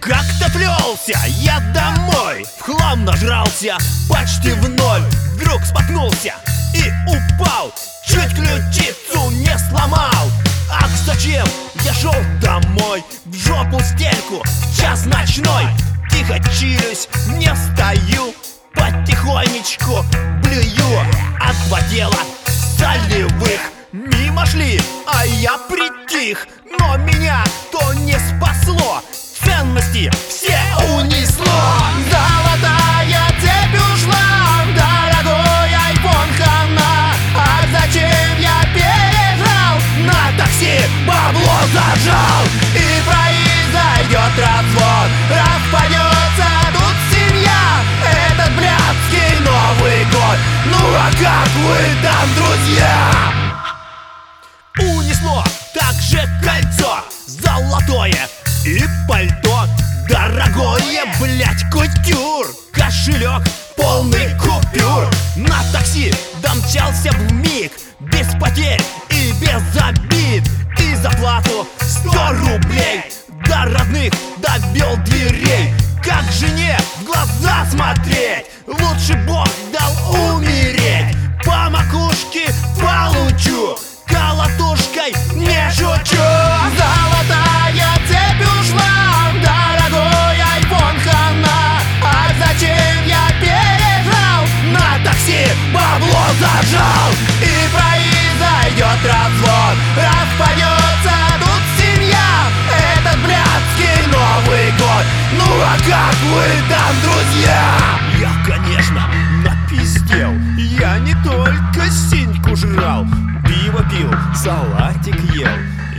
Как-то плелся я домой В хлам нажрался почти в ноль. Вдруг споткнулся и упал Чуть ключицу не сломал. Ах, зачем я шел домой В жопу стельку в час ночной? Тихо чилюсь, не встаю Потихонечку блюю. От два тела солевых Мимо шли, а я притих Но меня Ценности Кошелек полный купюр. На такси домчался в миг Без потерь и без обид. И за плату сто рублей До родных довел дверей. Как жене в глаза смотреть И произойдет развод. Распадется тут семья Этот блядский Новый год. Ну а как вы там, друзья? Я, конечно, напиздел. Я не только синьку жрал Пиво пил, салатик ел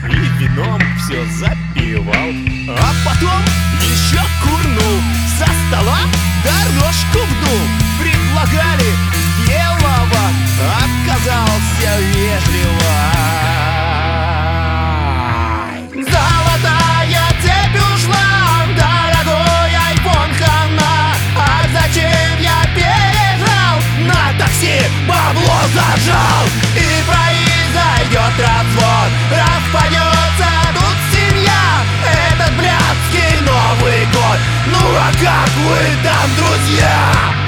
И вином все запивал. А потом еще курнул Со стола дорожку вдул Предлагали пошел И произойдет развод Распадется тут семья Этот блядский Новый год Ну а как вы там, друзья?